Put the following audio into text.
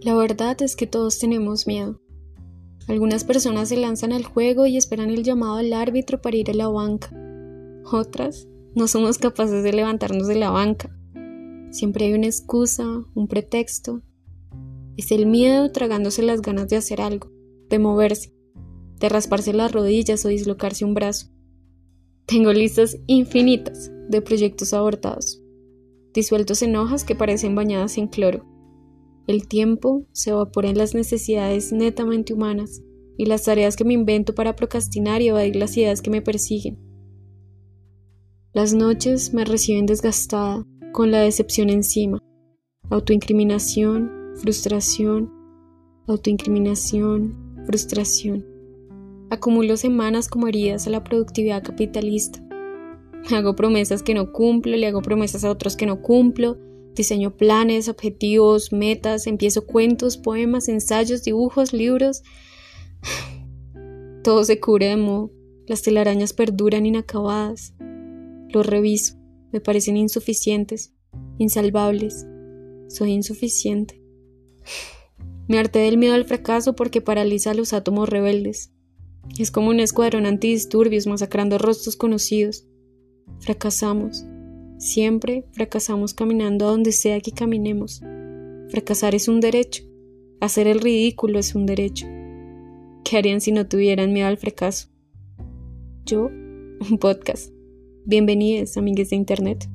La verdad es que todos tenemos miedo. Algunas personas se lanzan al juego y esperan el llamado del árbitro para ir a la banca. Otras no somos capaces de levantarnos de la banca. Siempre hay una excusa, un pretexto. Es el miedo tragándose las ganas de hacer algo, de moverse, de rasparse las rodillas o dislocarse un brazo. Tengo listas infinitas de proyectos abortados, disueltos en hojas que parecen bañadas en cloro el tiempo se evapora en las necesidades netamente humanas y las tareas que me invento para procrastinar y evadir las ideas que me persiguen. Las noches me reciben desgastada, con la decepción encima. Autoincriminación, frustración, autoincriminación, frustración. Acumulo semanas como heridas a la productividad capitalista. Hago promesas que no cumplo, le hago promesas a otros que no cumplo, Diseño planes, objetivos, metas, empiezo cuentos, poemas, ensayos, dibujos, libros. Todo se cubre de. Las telarañas perduran inacabadas. Los reviso. Me parecen insuficientes, insalvables. Soy insuficiente. Me harté del miedo al fracaso porque paraliza a los átomos rebeldes. Es como un escuadrón antidisturbios masacrando rostros conocidos. Fracasamos. Siempre fracasamos caminando a donde sea que caminemos. Fracasar es un derecho. Hacer el ridículo es un derecho. ¿Qué harían si no tuvieran miedo al fracaso? Yo, un podcast. Bienvenidos, amigues de Internet.